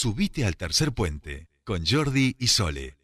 Subite al tercer puente con Jordi y Sole.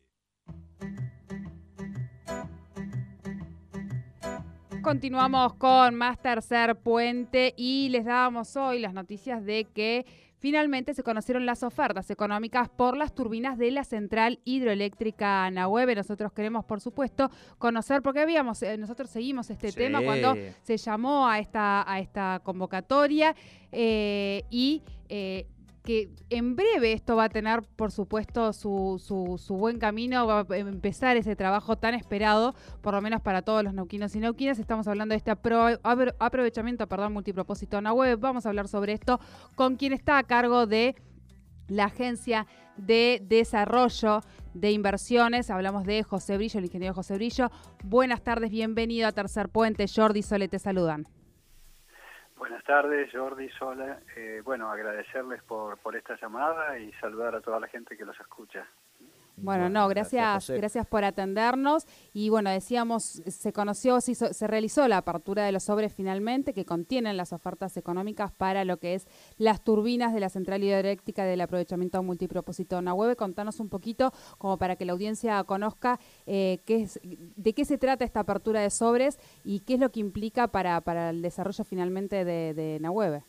Continuamos con más tercer puente y les dábamos hoy las noticias de que finalmente se conocieron las ofertas económicas por las turbinas de la central hidroeléctrica Nahueve. Nosotros queremos, por supuesto, conocer, porque habíamos, eh, nosotros seguimos este tema cuando se llamó a esta, a esta convocatoria eh, y eh, que en breve esto va a tener, por supuesto, su, su, buen camino, va a empezar ese trabajo tan esperado, por lo menos para todos los neuquinos y neuquinas. Estamos hablando de este aprovechamiento, perdón, multipropósito en la web. Vamos a hablar sobre esto con quien está a cargo de la Agencia de Desarrollo de Inversiones. Hablamos de José Brillo, el ingeniero José Brillo. Buenas tardes, bienvenido a Tercer Puente. Jordi Sole te saludan. Buenas tardes, Jordi, Sola. Eh, bueno, agradecerles por, por esta llamada y saludar a toda la gente que los escucha. Bueno, no, gracias, gracias, por atendernos. Y bueno, decíamos, se conoció, se, se, realizó la apertura de los sobres finalmente, que contienen las ofertas económicas para lo que es las turbinas de la central hidroeléctrica del aprovechamiento multipropósito Nahueve. Contanos un poquito, como para que la audiencia conozca eh, qué es, de qué se trata esta apertura de sobres y qué es lo que implica para, para el desarrollo finalmente de, de Nahueve.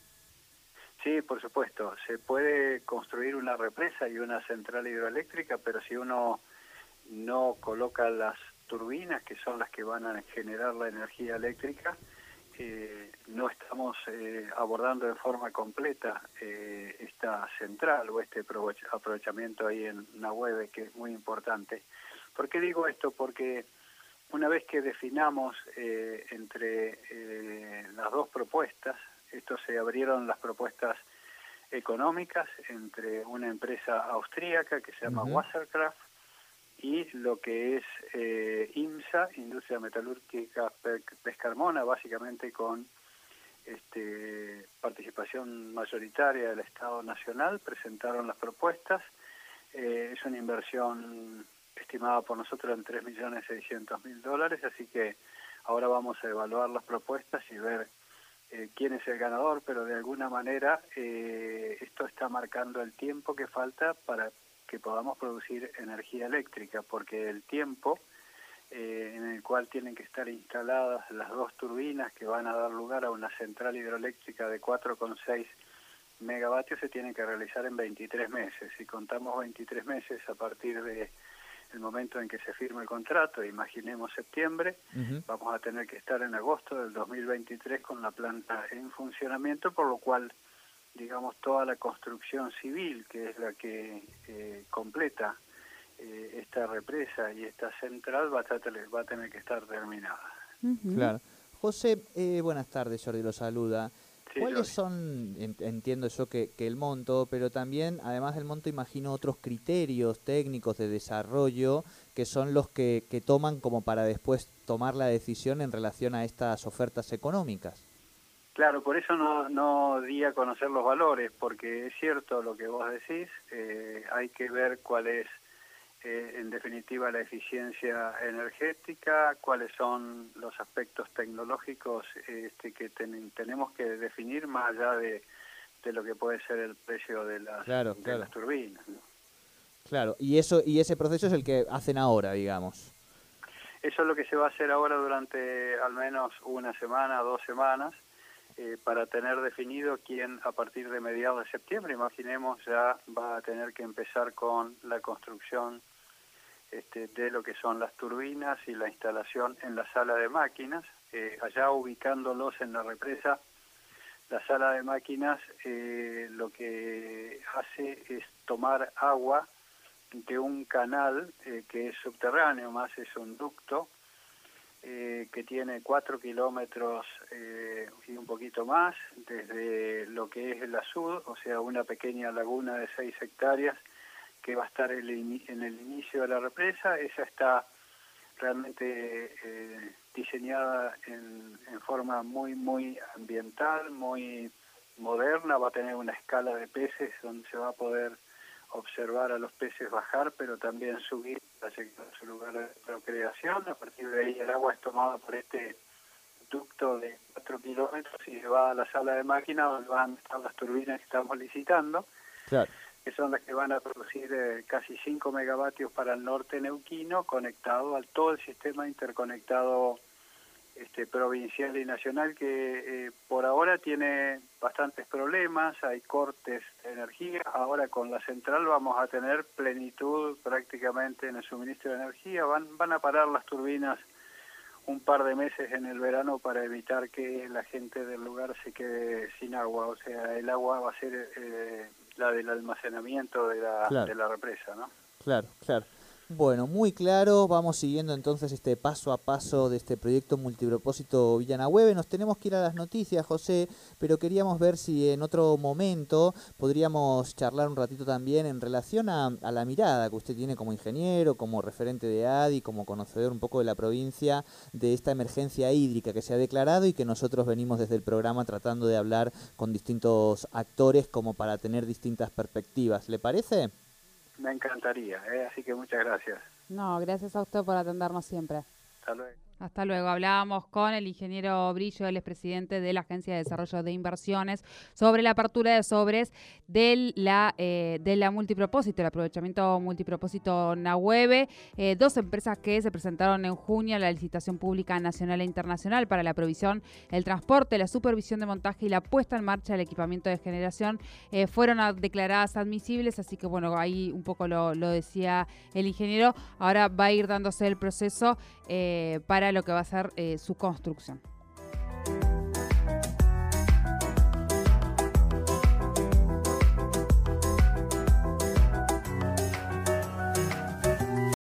Sí, por supuesto. Se puede construir una represa y una central hidroeléctrica, pero si uno no coloca las turbinas, que son las que van a generar la energía eléctrica, eh, no estamos eh, abordando de forma completa eh, esta central o este aprovechamiento ahí en Nahueve, que es muy importante. ¿Por qué digo esto? Porque una vez que definamos entre las dos propuestas, esto se abrieron las propuestas económicas entre una empresa austríaca que se llama Wasserkraft y lo que es eh, IMSA, Industria Metalúrgica Pescarmona, básicamente con este, participación mayoritaria del Estado Nacional, presentaron las propuestas. Eh, es una inversión estimada por nosotros en 3.600.000 dólares, así que ahora vamos a evaluar las propuestas y ver eh, quién es el ganador, pero de alguna manera eh, esto está marcando el tiempo que falta para que podamos producir energía eléctrica, porque el tiempo eh, en el cual tienen que estar instaladas las dos turbinas que van a dar lugar a una central hidroeléctrica de 4,6 megavatios se tiene que realizar en 23 meses. Si contamos 23 meses a partir de el momento en que se firme el contrato, imaginemos septiembre, vamos a tener que estar en agosto del 2023 con la planta en funcionamiento, por lo cual, digamos, toda la construcción civil, que es la que eh, completa eh, esta represa y esta central, va a, va a tener que estar terminada. Claro. José, eh, buenas tardes, Jordi lo saluda. ¿Cuáles son, entiendo yo que, el monto, pero también, además del monto, imagino otros criterios técnicos de desarrollo que son los que, toman como para después tomar la decisión en relación a estas ofertas económicas? Claro, por eso no, no di a conocer los valores, porque es cierto lo que vos decís, eh, hay que ver cuál es eh, en definitiva la eficiencia energética, cuáles son los aspectos tecnológicos este, que tenemos que definir más allá de, lo que puede ser el precio de las, turbinas. Claro, y eso y ese proceso es el que hacen ahora, digamos. Eso es lo que se va a hacer ahora durante al menos una semana, dos semanas, eh, para tener definido quién a partir de mediados de septiembre, imaginemos, ya va a tener que empezar con la construcción este, de lo que son las turbinas y la instalación en la sala de máquinas, eh, allá ubicándolos en la represa. La sala de máquinas eh, lo que hace es tomar agua de un canal eh, que es subterráneo, más es un ducto, que tiene cuatro kilómetros y un poquito más desde lo que es el azul, o sea, una pequeña laguna de seis hectáreas, que va a estar en el inicio de la represa. Esa está realmente eh, diseñada en, forma muy, muy ambiental, muy moderna. Va a tener una escala de peces donde se va a poder observar a los peces bajar, pero también subir a su lugar de procreación. A partir de ahí el agua es tomada por este ducto de 4 kilómetros y se va a la sala de máquina donde van a estar las turbinas que estamos licitando. Que son las que van a producir eh, casi 5 megavatios para el norte neuquino, conectado a todo el sistema interconectado este, provincial y nacional que eh, por ahora tiene bastantes problemas, hay cortes de energía, ahora con la central vamos a tener plenitud prácticamente en el suministro de energía, van, van a parar las turbinas un par de meses en el verano para evitar que la gente del lugar se quede sin agua, o sea, el agua va a ser eh, la del almacenamiento de la, de la represa, ¿no? Claro, claro. Bueno, muy claro, vamos siguiendo entonces este paso a paso de este proyecto multipropósito Villanahueve. Nos tenemos que ir a las noticias, José, pero queríamos ver si en otro momento podríamos charlar un ratito también en relación a, la mirada que usted tiene como ingeniero, como referente de ADI, como conocedor un poco de la provincia, de esta emergencia hídrica que se ha declarado y que nosotros venimos desde el programa tratando de hablar con distintos actores como para tener distintas perspectivas. ¿Le parece? Me encantaría, ¿eh? así que muchas gracias. No, gracias a usted por atendernos siempre. Hasta luego. Hasta luego. Hablábamos con el ingeniero Brillo, el expresidente de la Agencia de Desarrollo de Inversiones, sobre la apertura de sobres de la, eh, de la multipropósito, el aprovechamiento multipropósito Nahueve. Eh, dos empresas que se presentaron en junio a la licitación pública nacional e internacional para la provisión, el transporte, la supervisión de montaje y la puesta en marcha del equipamiento de generación eh, fueron declaradas admisibles. Así que, bueno, ahí un poco lo, lo decía el ingeniero. Ahora va a ir dándose el proceso para lo que va a ser eh, su construcción.